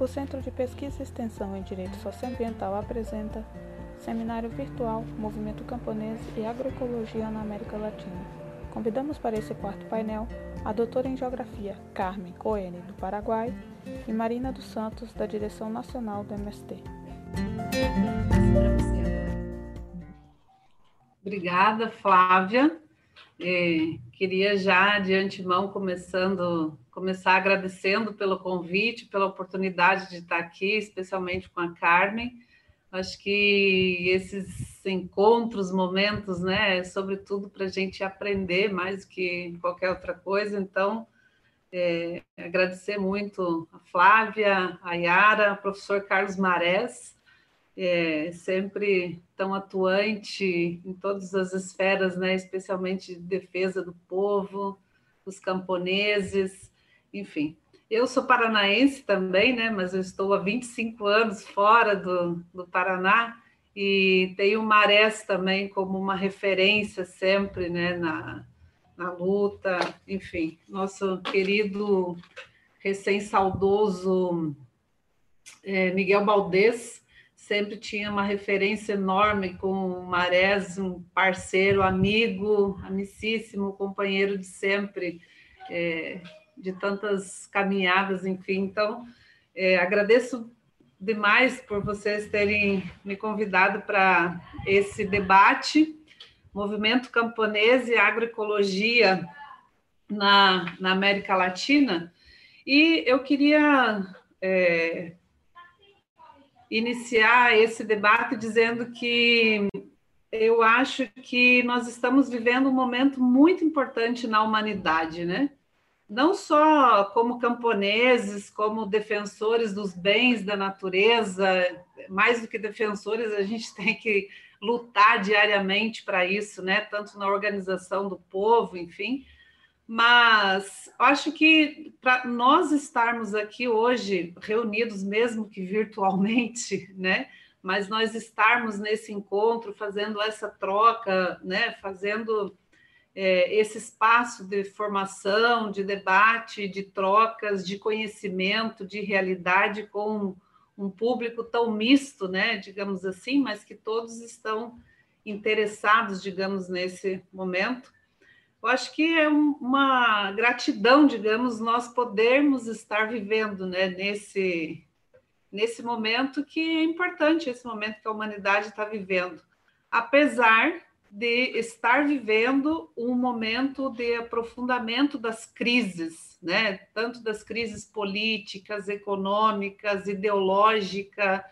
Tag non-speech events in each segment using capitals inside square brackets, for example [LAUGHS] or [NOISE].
O Centro de Pesquisa e Extensão em Direito Socioambiental apresenta Seminário Virtual Movimento Camponês e Agroecologia na América Latina. Convidamos para esse quarto painel a doutora em Geografia Carmen Coene, do Paraguai, e Marina dos Santos, da Direção Nacional do MST. Obrigada, Flávia. É, queria já de antemão começando começar agradecendo pelo convite, pela oportunidade de estar aqui, especialmente com a Carmen. Acho que esses encontros, momentos, né, é sobretudo para a gente aprender mais do que qualquer outra coisa. Então, é, agradecer muito a Flávia, a Yara, o professor Carlos Marés, é, sempre tão atuante em todas as esferas, né, especialmente de defesa do povo, dos camponeses, enfim. Eu sou paranaense também, né? Mas eu estou há 25 anos fora do, do Paraná e tenho Marés também como uma referência sempre, né? Na, na luta, enfim. Nosso querido recém-saudoso é, Miguel Baldez sempre tinha uma referência enorme com o Marés, um parceiro, amigo, amicíssimo, companheiro de sempre. É, de tantas caminhadas, enfim. Então, é, agradeço demais por vocês terem me convidado para esse debate, movimento camponês e agroecologia na, na América Latina. E eu queria é, iniciar esse debate dizendo que eu acho que nós estamos vivendo um momento muito importante na humanidade, né? Não só como camponeses, como defensores dos bens da natureza, mais do que defensores, a gente [LAUGHS] tem que lutar diariamente para isso, né? Tanto na organização do povo, enfim. Mas acho que para nós estarmos aqui hoje reunidos, mesmo que virtualmente, [LAUGHS] né? Mas nós estarmos nesse encontro, fazendo essa troca, né? Fazendo é, esse espaço de formação, de debate, de trocas, de conhecimento, de realidade com um público tão misto, né, digamos assim, mas que todos estão interessados, digamos, nesse momento. Eu acho que é uma gratidão, digamos, nós podermos estar vivendo né, nesse, nesse momento que é importante, esse momento que a humanidade está vivendo. Apesar de estar vivendo um momento de aprofundamento das crises, né? tanto das crises políticas, econômicas, ideológica,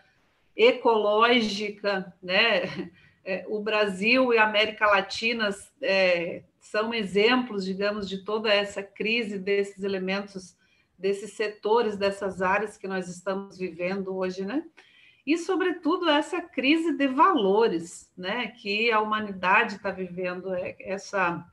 ecológica, né? É, o Brasil e a América Latina é, são exemplos, digamos, de toda essa crise desses elementos, desses setores, dessas áreas que nós estamos vivendo hoje, né? E, sobretudo, essa crise de valores né, que a humanidade está vivendo, é, essa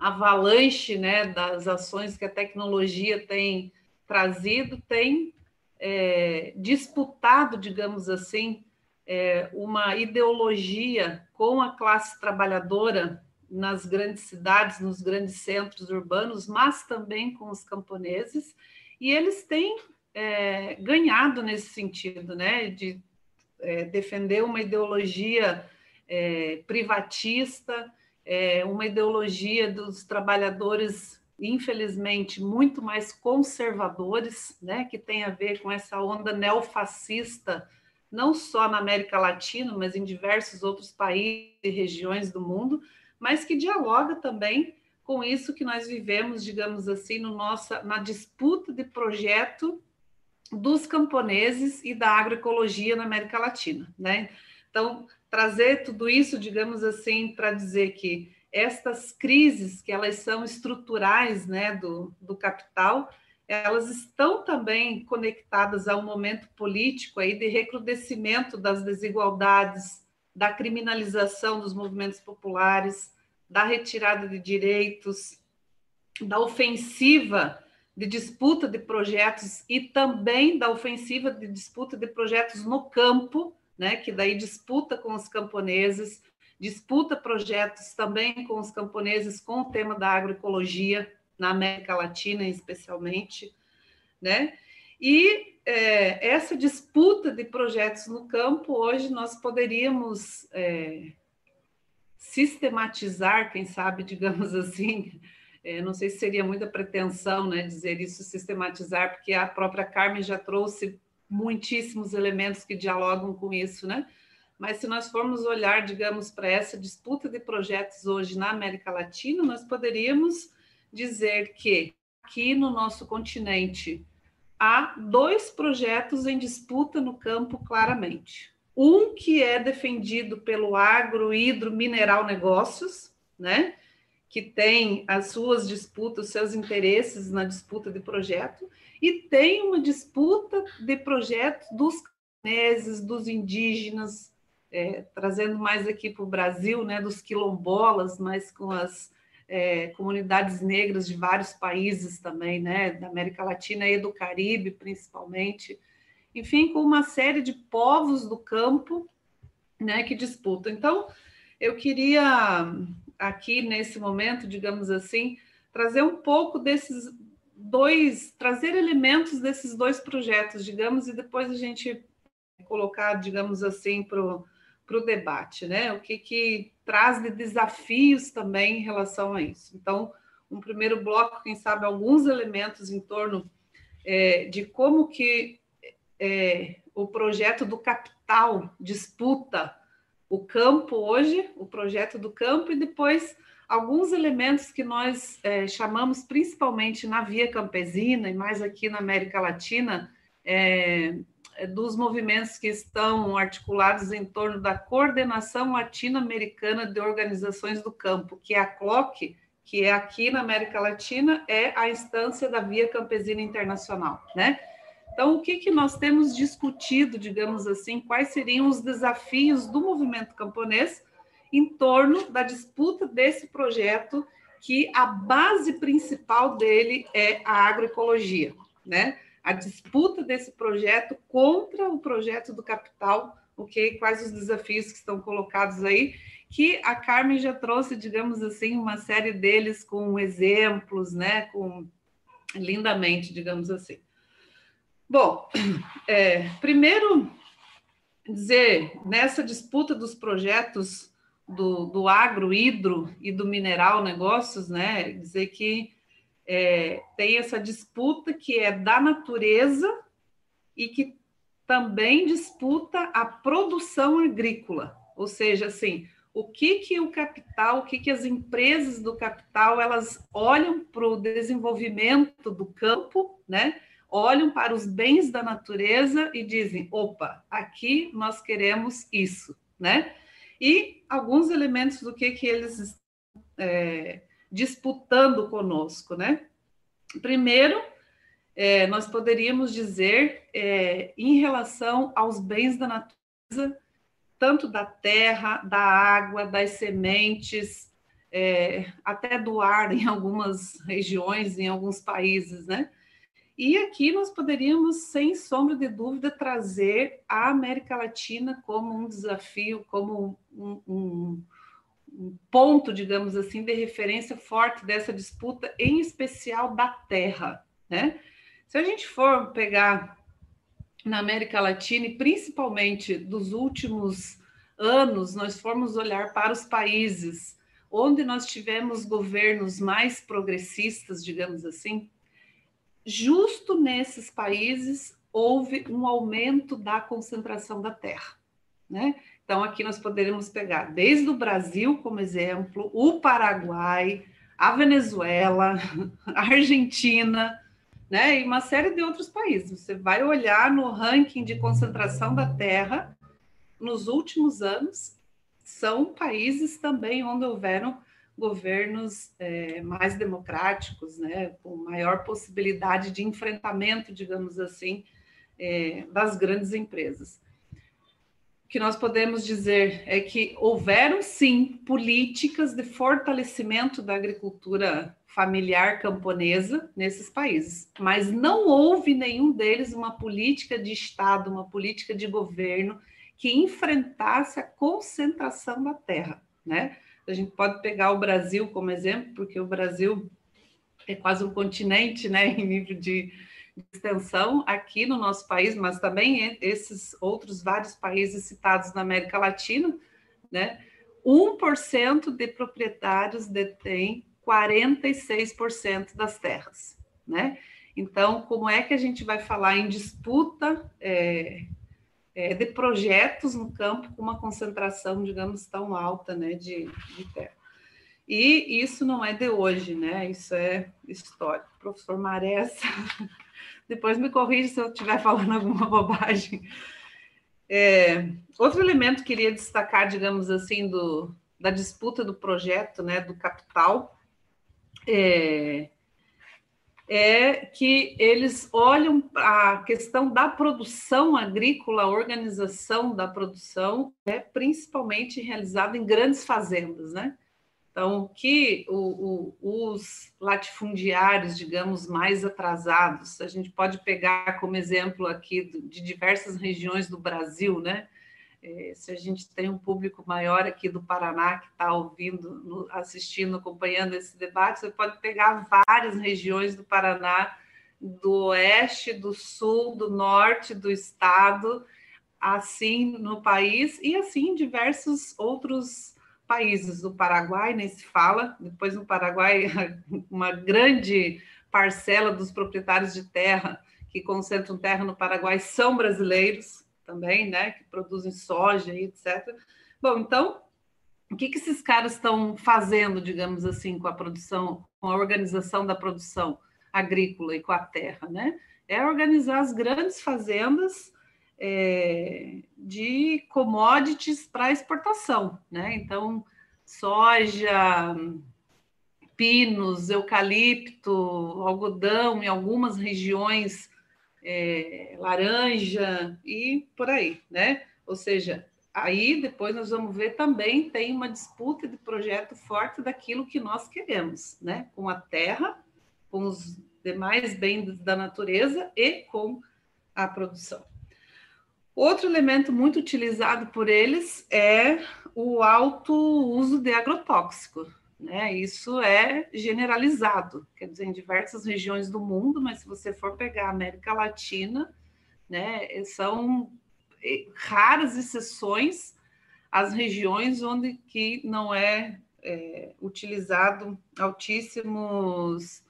avalanche né, das ações que a tecnologia tem trazido, tem é, disputado, digamos assim, é, uma ideologia com a classe trabalhadora nas grandes cidades, nos grandes centros urbanos, mas também com os camponeses, e eles têm é, ganhado nesse sentido, né? De é, defender uma ideologia é, privatista, é, uma ideologia dos trabalhadores, infelizmente, muito mais conservadores, né? Que tem a ver com essa onda neofascista, não só na América Latina, mas em diversos outros países e regiões do mundo, mas que dialoga também com isso que nós vivemos, digamos assim, no nossa, na disputa de projeto dos camponeses e da agroecologia na América Latina, né? Então, trazer tudo isso, digamos assim, para dizer que estas crises, que elas são estruturais, né, do, do capital, elas estão também conectadas a um momento político aí de recrudescimento das desigualdades, da criminalização dos movimentos populares, da retirada de direitos, da ofensiva de disputa de projetos e também da ofensiva de disputa de projetos no campo, né, que daí disputa com os camponeses, disputa projetos também com os camponeses com o tema da agroecologia na América Latina, especialmente, né? E é, essa disputa de projetos no campo, hoje nós poderíamos é, sistematizar, quem sabe, [LAUGHS] digamos assim, é, não sei se seria muita pretensão né, dizer isso, sistematizar, porque a própria Carmen já trouxe muitíssimos elementos que dialogam com isso, né? Mas se nós formos olhar, digamos, para essa disputa de projetos hoje na América Latina, nós poderíamos dizer que aqui no nosso continente há dois projetos em disputa no campo claramente. Um que é defendido pelo Agro Hidro Mineral Negócios, né? Que tem as suas disputas, os seus interesses na disputa de projeto, e tem uma disputa de projetos dos chineses, dos indígenas, é, trazendo mais aqui para o Brasil, né, dos quilombolas, mas com as é, comunidades negras de vários países também, né, da América Latina e do Caribe, principalmente. Enfim, com uma série de povos do campo né, que disputam. Então, eu queria aqui nesse momento, digamos assim, trazer um pouco desses dois, trazer elementos desses dois projetos, digamos, e depois a gente colocar, digamos assim, para o debate, né? O que, que traz de desafios também em relação a isso. Então, um primeiro bloco, quem sabe, alguns elementos em torno é, de como que é, o projeto do capital disputa o campo hoje, o projeto do campo, e depois alguns elementos que nós é, chamamos principalmente na via campesina e mais aqui na América Latina, é, dos movimentos que estão articulados em torno da Coordenação Latino-Americana de Organizações do Campo, que é a CLOC, que é aqui na América Latina, é a instância da Via Campesina Internacional, né? Então, o que, que nós temos discutido, digamos assim, quais seriam os desafios do movimento camponês em torno da disputa desse projeto, que a base principal dele é a agroecologia, né? A disputa desse projeto contra o projeto do capital, ok? Quais os desafios que estão colocados aí, que a Carmen já trouxe, digamos assim, uma série deles com exemplos, né? Com lindamente, digamos assim. Bom, é, primeiro dizer, nessa disputa dos projetos do, do agro, hidro e do mineral negócios, né, dizer que é, tem essa disputa que é da natureza e que também disputa a produção agrícola, ou seja, assim, o que que o capital, o que que as empresas do capital, elas olham para o desenvolvimento do campo, né, olham para os bens da natureza e dizem: opa, aqui nós queremos isso, né? E alguns elementos do que, que eles estão é, disputando conosco, né? Primeiro, é, nós poderíamos dizer é, em relação aos bens da natureza, tanto da terra, da água, das sementes, é, até do ar em algumas regiões, em alguns países, né? E aqui nós poderíamos, sem sombra de dúvida, trazer a América Latina como um desafio, como um, um, um, ponto, digamos assim, de referência forte dessa disputa, em especial da terra. Né? Se a gente for pegar na América Latina, e principalmente dos últimos anos, nós formos olhar para os países onde nós tivemos governos mais progressistas, digamos assim, justo nesses países houve um aumento da concentração da terra. Né? Então, aqui nós poderíamos pegar desde o Brasil como exemplo, o Paraguai, a Venezuela, [LAUGHS] a Argentina, né? e uma série de outros países. Você vai olhar no ranking de concentração da terra nos últimos anos, são países também onde houveram governos é, mais democráticos, né, com maior possibilidade de enfrentamento, digamos assim, é, das grandes empresas. O que nós podemos dizer é que houveram sim políticas de fortalecimento da agricultura familiar camponesa nesses países, mas não houve nenhum deles uma política de Estado, uma política de governo que enfrentasse a concentração da terra, né? A gente pode pegar o Brasil como exemplo, porque o Brasil é quase um continente, né, [LAUGHS] em nível de, extensão aqui no nosso país, mas também esses outros vários países citados na América Latina, né? 1% de proprietários detém 46% das terras, né? Então, como é que a gente vai falar em disputa é, é, de projetos no campo com uma concentração, digamos, tão alta, né, de, de terra? E isso não é de hoje, né? Isso é histórico. Professor Maressa, [LAUGHS] depois me corrija se eu estiver falando alguma bobagem. É, outro elemento que queria destacar, digamos assim, do, da disputa do projeto, né, do capital, é, é que eles olham a questão da produção agrícola, a organização da produção, é principalmente realizada em grandes fazendas, né? Então, que o, o, os latifundiários, digamos, mais atrasados, a gente pode pegar como exemplo aqui de diversas regiões do Brasil, né? É, se a gente tem um público maior aqui do Paraná que está ouvindo, assistindo, acompanhando esse debate, você pode pegar várias regiões do Paraná, do oeste, do sul, do norte do estado, assim no país e assim em diversos outros países. Do Paraguai nem se fala, depois no Paraguai, [LAUGHS] uma grande parcela dos proprietários de terra que concentram terra no Paraguai são brasileiros também, né, que produzem soja e etc. Bom, então, o que, que esses caras estão fazendo, digamos assim, com a produção, com a organização da produção agrícola e com a terra, né? É organizar as grandes fazendas é, de commodities para exportação, né? Então, soja, pinos, eucalipto, algodão em algumas regiões é, laranja e por aí, né? Ou seja, aí depois nós vamos ver também tem uma disputa de projeto forte daquilo que nós queremos, né? Com a terra, com os demais bens da natureza e com a produção. Outro elemento muito utilizado por eles é o alto uso de agrotóxico, né? Isso é generalizado, quer dizer, em diversas regiões do mundo, mas se você for pegar a América Latina, né, são eh, raras exceções as regiões onde que não é, é utilizado altíssimos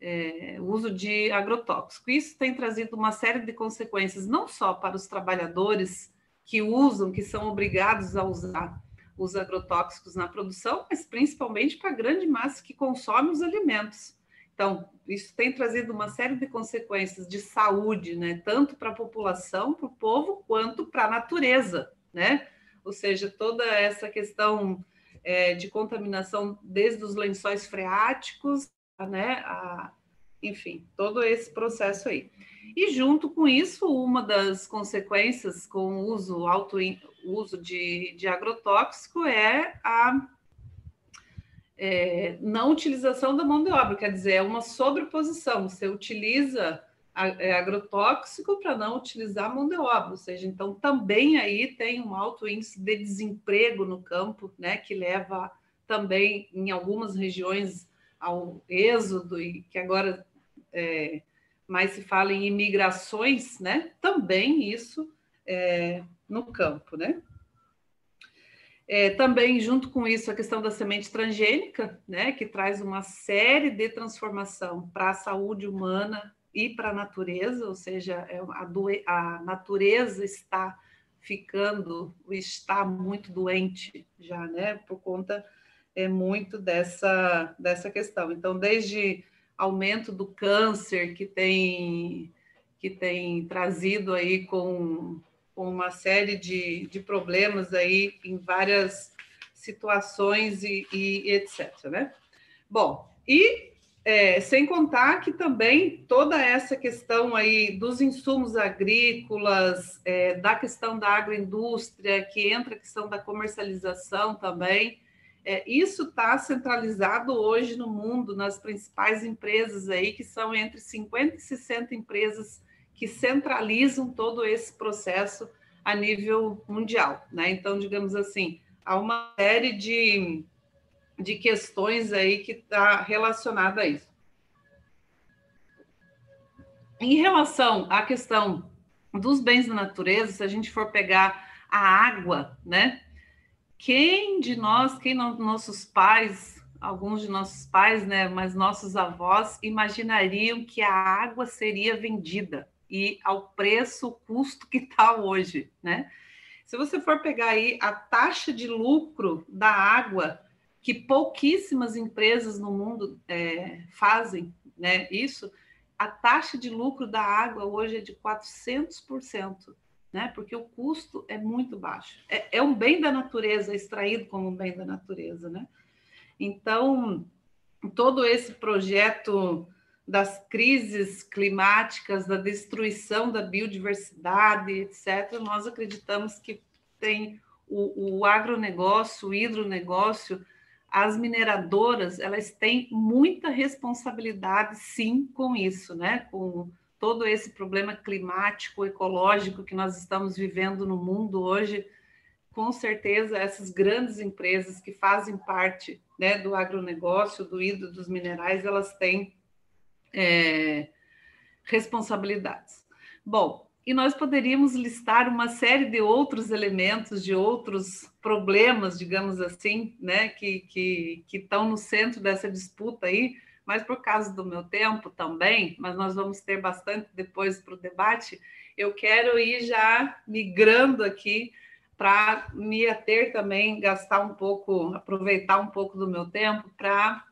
é, uso de agrotóxico. Isso tem trazido uma série de consequências, não só para os trabalhadores que usam, que são obrigados a usar os agrotóxicos na produção, mas principalmente para a grande massa que consome os alimentos. Então, isso tem trazido uma série de consequências de saúde, né? Tanto para a população, para o povo, quanto para a natureza, né? Ou seja, toda essa questão é, de contaminação desde os lençóis freáticos, né? A, enfim, todo esse processo aí. E junto com isso, uma das consequências com o uso alto uso de, de agrotóxico é a é, não utilização da mão de obra, quer dizer, é uma sobreposição. Você utiliza é, agrotóxico para não utilizar mão de obra, ou seja, então também aí tem um alto índice de desemprego no campo, né, que leva também em algumas regiões ao êxodo e que agora é, mais se fala em imigrações, né? Também isso é, no campo, né? É, também, junto com isso, a questão da semente transgênica, né, que traz uma série de transformação para a saúde humana e para a natureza, ou seja, é a, a natureza está ficando, está muito doente já, né, por conta é muito dessa, dessa questão. Então, desde aumento do câncer que tem, que tem trazido aí com com uma série de, de problemas aí em várias situações e, e etc. Né? Bom, e é, sem contar que também toda essa questão aí dos insumos agrícolas, é, da questão da agroindústria, que entra a questão da comercialização também, é, isso está centralizado hoje no mundo, nas principais empresas aí, que são entre 50 e 60 empresas que centralizam todo esse processo a nível mundial, né? Então, digamos assim, há uma série de, de questões aí que está relacionada a isso. Em relação à questão dos bens da natureza, se a gente for pegar a água, né? Quem de nós, quem nossos pais, alguns de nossos pais, né, mas nossos avós imaginariam que a água seria vendida e ao preço, custo que está hoje, né? Se você for pegar aí a taxa de lucro da água, que pouquíssimas empresas no mundo é, fazem, né? Isso, a taxa de lucro da água hoje é de 400%, né? Porque o custo é muito baixo. É, é um bem da natureza, extraído como um bem da natureza, né? Então, todo esse projeto das crises climáticas, da destruição da biodiversidade, etc., nós acreditamos que tem o, o agronegócio, o hidronegócio, as mineradoras, elas têm muita responsabilidade, sim, com isso, né? Com todo esse problema climático, ecológico que nós estamos vivendo no mundo hoje, com certeza essas grandes empresas que fazem parte né, do agronegócio, do hidro, dos minerais, elas têm é, responsabilidades. Bom, e nós poderíamos listar uma série de outros elementos, de outros problemas, digamos assim, né, que, que, que estão no centro dessa disputa aí, mas por causa do meu tempo também, mas nós vamos ter bastante depois para o debate, eu quero ir já migrando aqui para me ater também, gastar um pouco, aproveitar um pouco do meu tempo para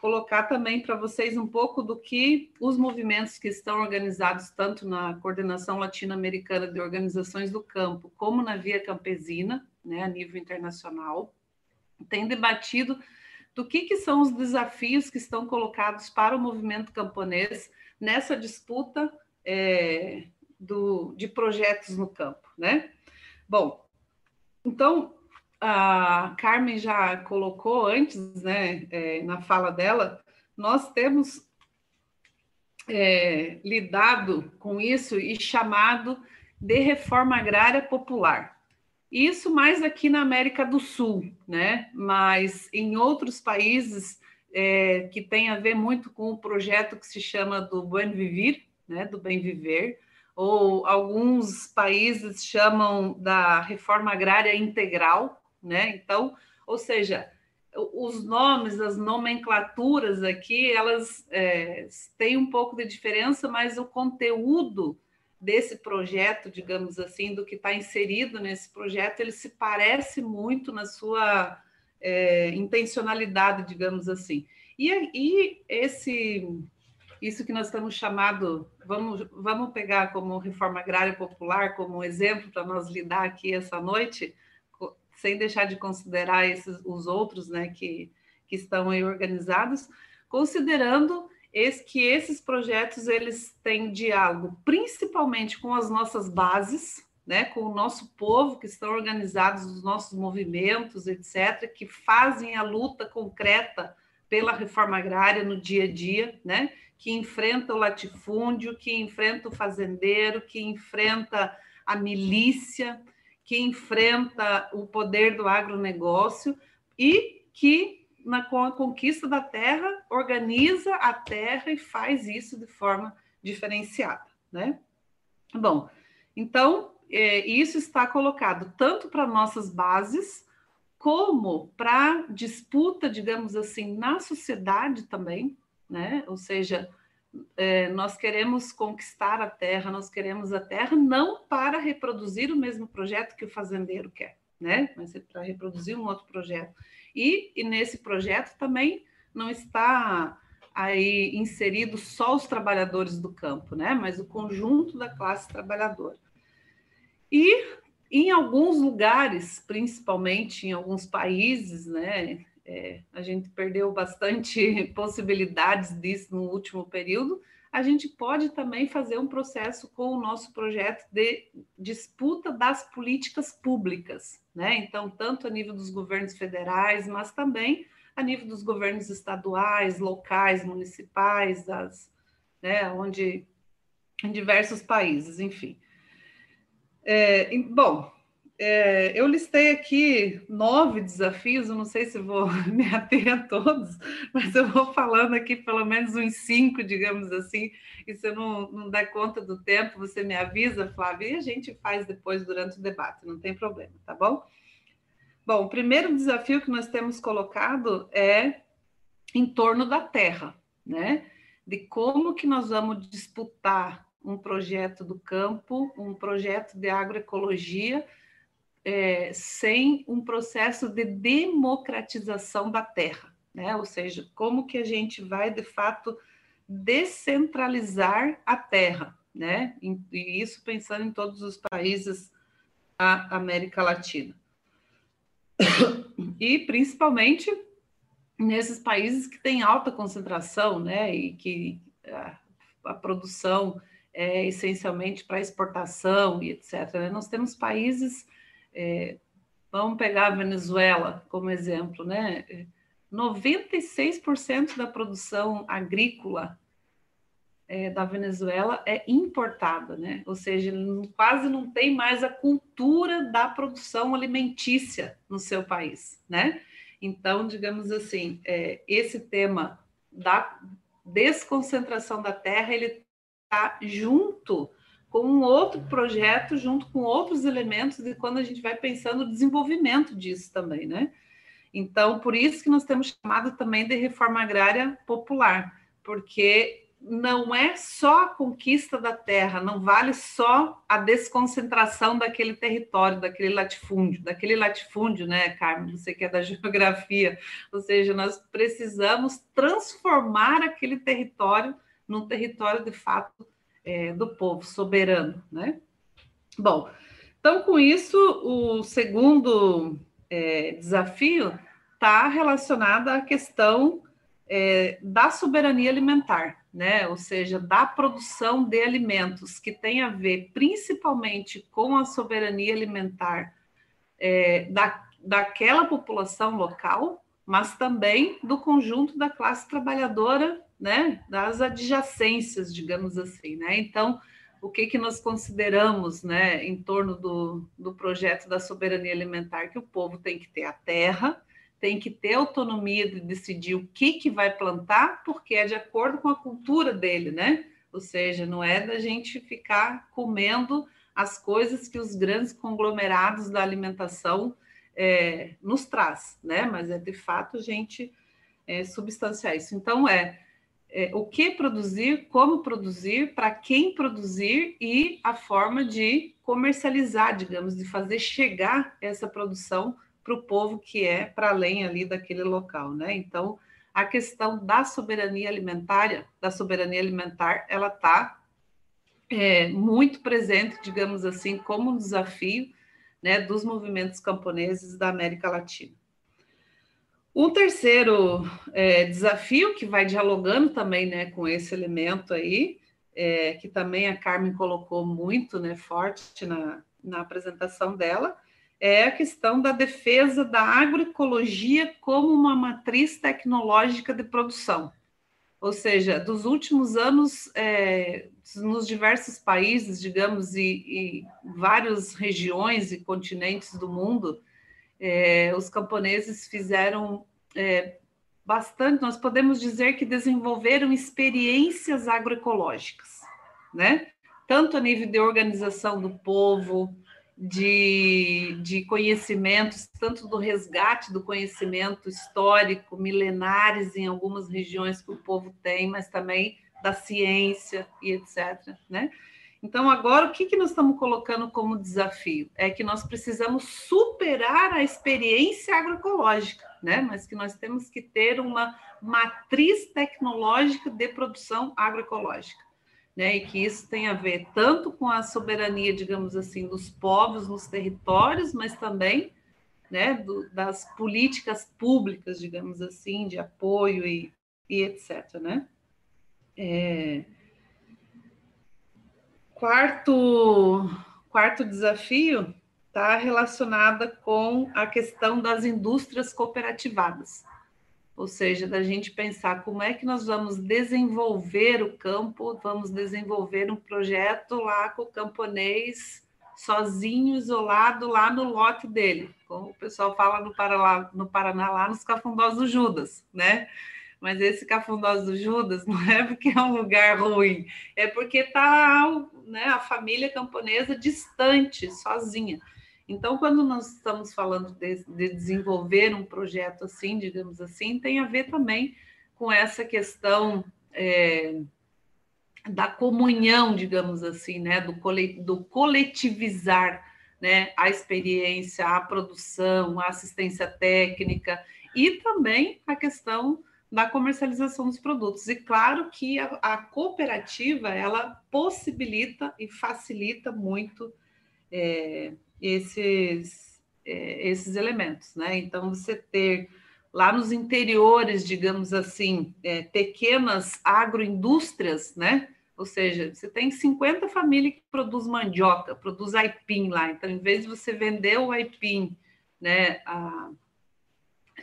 colocar também para vocês um pouco do que os movimentos que estão organizados tanto na Coordenação Latino-Americana de Organizações do Campo, como na Via Campesina, né, a nível internacional, têm debatido do que, que são os desafios que estão colocados para o movimento camponês nessa disputa é, do, de projetos no campo, né? Bom, então, a Carmen já colocou antes, né, é, na fala dela, nós temos é, lidado com isso e chamado de reforma agrária popular. Isso mais aqui na América do Sul, né? Mas em outros países é, que tem a ver muito com o projeto que se chama do Buen Vivir, né? Do bem viver, ou alguns países chamam da reforma agrária integral, né? Então, ou seja, os nomes, as nomenclaturas aqui, elas é, têm um pouco de diferença, mas o conteúdo desse projeto, digamos assim, do que está inserido nesse projeto, ele se parece muito na sua é, intencionalidade, digamos assim. E, e esse isso que nós estamos chamando, vamos, vamos pegar como reforma agrária popular, como exemplo para nós lidar aqui essa noite, sem deixar de considerar esses, os outros né, que, que estão aí organizados, considerando esse, que esses projetos eles têm diálogo principalmente com as nossas bases, né, com o nosso povo que estão organizados, os nossos movimentos, etc., que fazem a luta concreta pela reforma agrária no dia a dia, né, que enfrenta o latifúndio, que enfrenta o fazendeiro, que enfrenta a milícia, que enfrenta o poder do agronegócio e que, na, com a conquista da terra, organiza a terra e faz isso de forma diferenciada. Né? Bom, então, é, isso está colocado tanto para nossas bases, como para disputa, digamos assim, na sociedade também, né? Ou seja, é, nós queremos conquistar a terra, nós queremos a terra não para reproduzir o mesmo projeto que o fazendeiro quer, né? Mas é para reproduzir um outro projeto. E, e nesse projeto também não está aí inserido só os trabalhadores do campo, né? Mas o conjunto da classe trabalhadora. E em alguns lugares, principalmente em alguns países, né, é, a gente perdeu bastante [LAUGHS] possibilidades disso no último período, a gente pode também fazer um processo com o nosso projeto de disputa das políticas públicas, né? Então, tanto a nível dos governos federais, mas também a nível dos governos estaduais, locais, municipais, das, né, onde em diversos países, enfim. É, bom, é, eu listei aqui nove desafios, eu não sei se vou [LAUGHS] me ater a todos, mas eu vou falando aqui pelo menos uns cinco, digamos assim, e se eu não, não der conta do tempo, você me avisa, Flávia, e a gente faz depois durante o debate, não tem problema, tá bom? Bom, o primeiro desafio que nós temos colocado é em torno da terra, né? De como que nós vamos disputar um projeto do campo, um projeto de agroecologia, é, sem um processo de democratização da terra, né? Ou seja, como que a gente vai de fato descentralizar a terra, né? E isso pensando em todos os países da América Latina. E principalmente nesses países que têm alta concentração, né? E que a, a produção é essencialmente para exportação e etc. Né? Nós temos países é, vamos pegar a Venezuela como exemplo, né? 96% da produção agrícola é, da Venezuela é importada, né? Ou seja, quase não tem mais a cultura da produção alimentícia no seu país, né? Então, digamos assim, é, esse tema da desconcentração da terra, ele está junto com um outro projeto, junto com outros elementos, de quando a gente vai pensando no desenvolvimento disso também, né? Então, por isso que nós temos chamado também de reforma agrária popular, porque não é só a conquista da terra, não vale só a desconcentração daquele território, daquele latifúndio, daquele latifúndio, né, Carmen? Você que é da [LAUGHS] geografia, ou seja, nós precisamos transformar aquele território num território de fato é, do povo soberano, né? Bom, então com isso, o segundo é, desafio está relacionado à questão é, da soberania alimentar, né? Ou seja, da produção de alimentos, que tem a ver principalmente com a soberania alimentar é, da, daquela população local, mas também do conjunto da classe trabalhadora né, das adjacências, digamos assim, né? Então, o que que nós consideramos, né, em torno do, do projeto da soberania alimentar que o povo tem que ter a terra, tem que ter autonomia de decidir o que que vai plantar, porque é de acordo com a cultura dele, né? Ou seja, não é da gente ficar comendo as coisas que os grandes conglomerados da alimentação é, nos traz, né? Mas é de fato a gente é, substanciar isso. Então é é, o que produzir, como produzir, para quem produzir e a forma de comercializar, digamos, de fazer chegar essa produção para o povo que é para além ali daquele local, né? Então, a questão da soberania alimentar, da soberania alimentar, ela está é, muito presente, digamos assim, como um desafio né, dos movimentos camponeses da América Latina. Um terceiro é, desafio que vai dialogando também né, com esse elemento aí, é, que também a Carmen colocou muito né, forte na, na apresentação dela, é a questão da defesa da agroecologia como uma matriz tecnológica de produção. Ou seja, dos últimos anos, é, nos diversos países, digamos, e, e várias regiões e continentes do mundo, é, os camponeses fizeram é, bastante, nós podemos dizer que desenvolveram experiências agroecológicas, né? Tanto a nível de organização do povo, de, de conhecimentos, tanto do resgate do conhecimento histórico, milenares em algumas regiões que o povo tem, mas também da ciência e etc. Né? Então, agora, o que, que nós estamos colocando como desafio? É que nós precisamos superar a experiência agroecológica, né? mas que nós temos que ter uma matriz tecnológica de produção agroecológica. Né? E que isso tem a ver tanto com a soberania, digamos assim, dos povos nos territórios, mas também né, do, das políticas públicas, digamos assim, de apoio e, e etc. Né? É... Quarto, quarto desafio está relacionada com a questão das indústrias cooperativadas, ou seja, da gente pensar como é que nós vamos desenvolver o campo, vamos desenvolver um projeto lá com o camponês sozinho, isolado lá no lote dele, como o pessoal fala no Paraná, no Paraná lá nos cafundós do Judas, né? Mas esse cafundós do Judas [LAUGHS] não é porque é um lugar ruim, é porque está né, a família camponesa distante, sozinha. Então, quando nós estamos falando de, de, desenvolver um projeto assim, digamos assim, tem a ver também com essa questão é, da comunhão, digamos assim, né, do, do coletivizar né, a experiência, a produção, a assistência técnica e também a questão da comercialização dos produtos. E claro que a, a cooperativa ela possibilita e facilita muito é, esses, é, esses elementos, né? Então, você ter lá nos interiores, digamos assim, é, pequenas agroindústrias, né? Ou seja, você tem 50 famílias que produz mandioca, produz aipim lá. Então, em vez de você vender o aipim, né, a,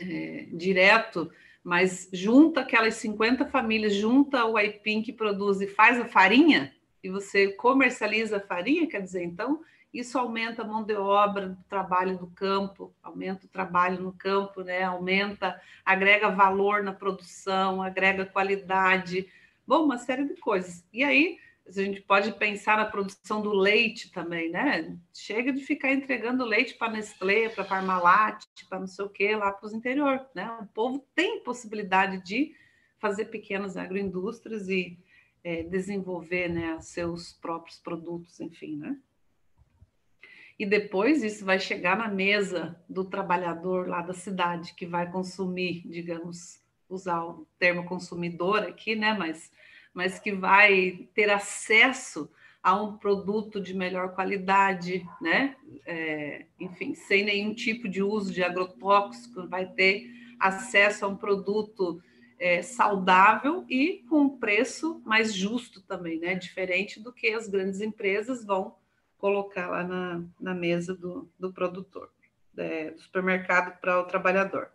é, direto, mas junta aquelas 50 famílias, junta o aipim que produz e faz a farinha, e você comercializa a farinha, quer dizer, então isso aumenta a mão de obra, trabalho do campo, aumenta o trabalho no campo, né? Aumenta, agrega valor na produção, agrega qualidade, bom, uma série de coisas. E aí a gente pode pensar na produção do leite também, né? Chega de ficar entregando leite para Nestlé, para Parmalat, para não sei o que, lá para os interior, né? O povo tem possibilidade de fazer pequenas agroindústrias e é, desenvolver né, seus próprios produtos, enfim, né? e depois isso vai chegar na mesa do trabalhador lá da cidade que vai consumir, digamos, usar o termo consumidor aqui, né? Mas, mas que vai ter acesso a um produto de melhor qualidade, né? É, enfim, sem nenhum tipo de uso de agrotóxico, vai ter acesso a um produto é, saudável e com um preço mais justo também, né? Diferente do que as grandes empresas vão colocar lá na, na mesa do, do produtor, é, do supermercado para o trabalhador.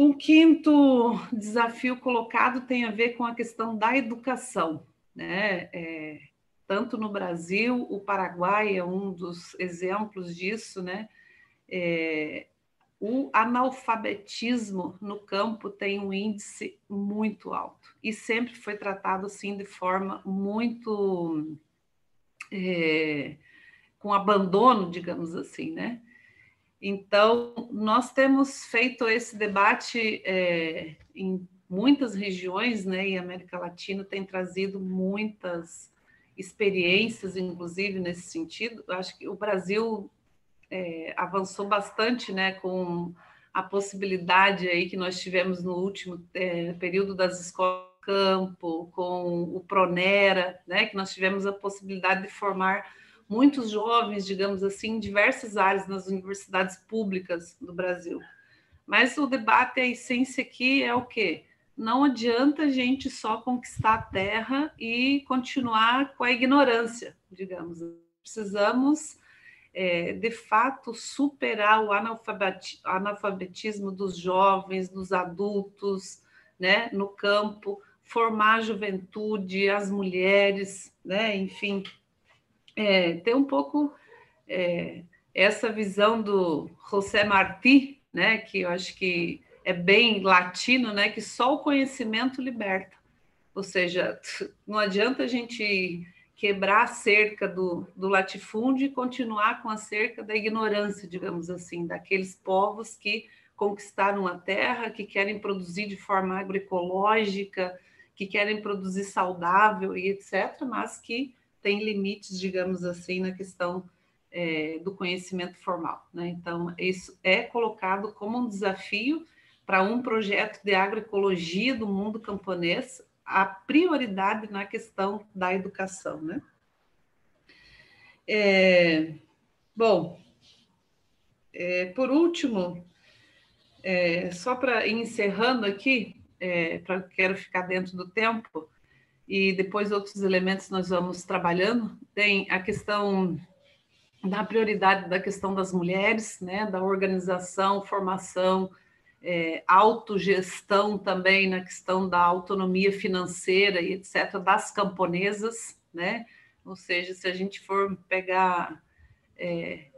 Um quinto desafio colocado tem a ver com a questão da educação, né? É, tanto no Brasil, o Paraguai é um dos exemplos disso, né? É, o analfabetismo no campo tem um índice muito alto e sempre foi tratado assim de forma muito é, com abandono, digamos assim, né? Então, nós temos feito esse debate é, em muitas regiões, né? E a América Latina tem trazido muitas experiências, inclusive nesse sentido. Acho que o Brasil é, avançou bastante, né? Com a possibilidade aí que nós tivemos no último é, período das escolas campo, com o Pronera, né, que nós tivemos a possibilidade de formar muitos jovens, digamos assim, em diversas áreas nas universidades públicas do Brasil. Mas o debate, a essência aqui é o quê? Não adianta a gente só conquistar a terra e continuar com a ignorância, digamos. Precisamos, é, de fato, superar o analfabetismo dos jovens, dos adultos, né, no campo, formar a juventude, as mulheres, né? enfim, é, ter um pouco é, essa visão do José Martí, né? que eu acho que é bem latino, né? que só o conhecimento liberta. Ou seja, [LAUGHS] não adianta a gente quebrar a cerca do, do latifúndio e continuar com a cerca da ignorância, digamos assim, daqueles povos que conquistaram a terra, que querem produzir de forma agroecológica, que querem produzir saudável e etc., mas que tem limites, digamos assim, na questão é, do conhecimento formal. Né? Então, isso é colocado como um desafio para um projeto de agroecologia do mundo camponês, a prioridade na questão da educação. Né? É, bom, é, por último, é, só para encerrando aqui, é, pra, quero ficar dentro do tempo, e depois outros elementos nós vamos trabalhando. Tem a questão da prioridade da questão das mulheres, né, da organização, formação, é, autogestão também na questão da autonomia financeira e etc., das camponesas, né? ou seja, se a gente for pegar é,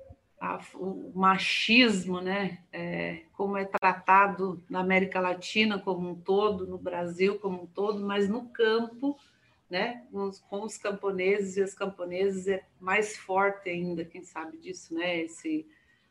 a, o machismo, né, é, como é tratado na América Latina como um todo, no Brasil como um todo, mas no campo, né, com os camponeses e as camponesas é mais forte ainda, quem sabe disso, né, esse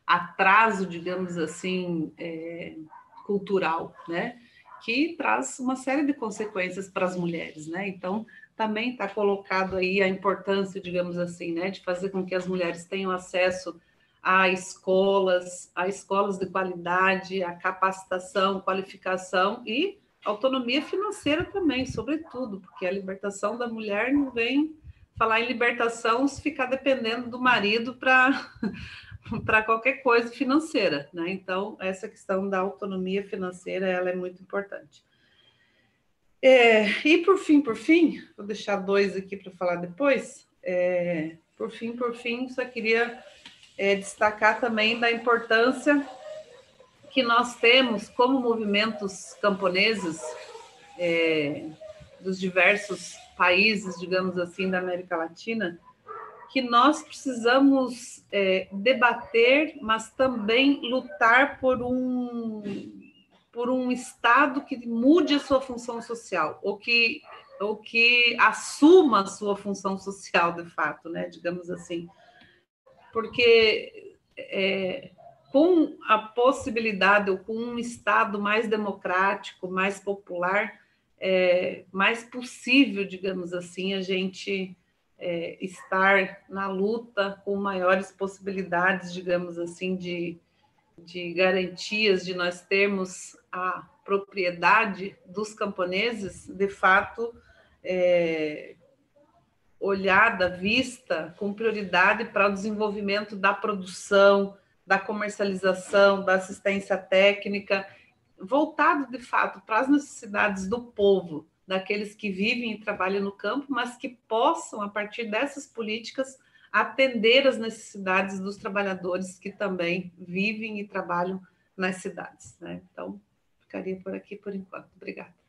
atraso, digamos assim, é, cultural, né, que traz uma série de consequências para as mulheres, né, então também está colocado aí a importância, digamos assim, né, de fazer com que as mulheres tenham acesso a escolas, a escolas de qualidade, a capacitação, qualificação e autonomia financeira também, sobretudo, porque a libertação da mulher não vem falar em libertação se ficar dependendo do marido para [LAUGHS] para qualquer coisa financeira, né? Então essa questão da autonomia financeira ela é muito importante. É, e por fim, por fim, vou deixar dois aqui para falar depois. É, por fim, por fim, só queria é, destacar também da importância que nós temos como movimentos camponeses é, dos diversos países, digamos assim, da América Latina, que nós precisamos é, debater, mas também lutar por um por um Estado que mude a sua função social, ou que, ou que assuma a sua função social, de fato, né, digamos assim porque é, com a possibilidade, ou com um Estado mais democrático, mais popular, é mais possível, digamos assim, a gente é, estar na luta com maiores possibilidades, digamos assim, de, de garantias de nós termos a propriedade dos camponeses, de fato, é, olhada, vista com prioridade para o desenvolvimento da produção, da comercialização, da assistência técnica, voltado de fato para as necessidades do povo, daqueles que vivem e trabalham no campo, mas que possam, a partir dessas políticas, atender as necessidades dos trabalhadores que também vivem e trabalham nas cidades. Né? Então, ficaria por aqui por enquanto. Obrigada.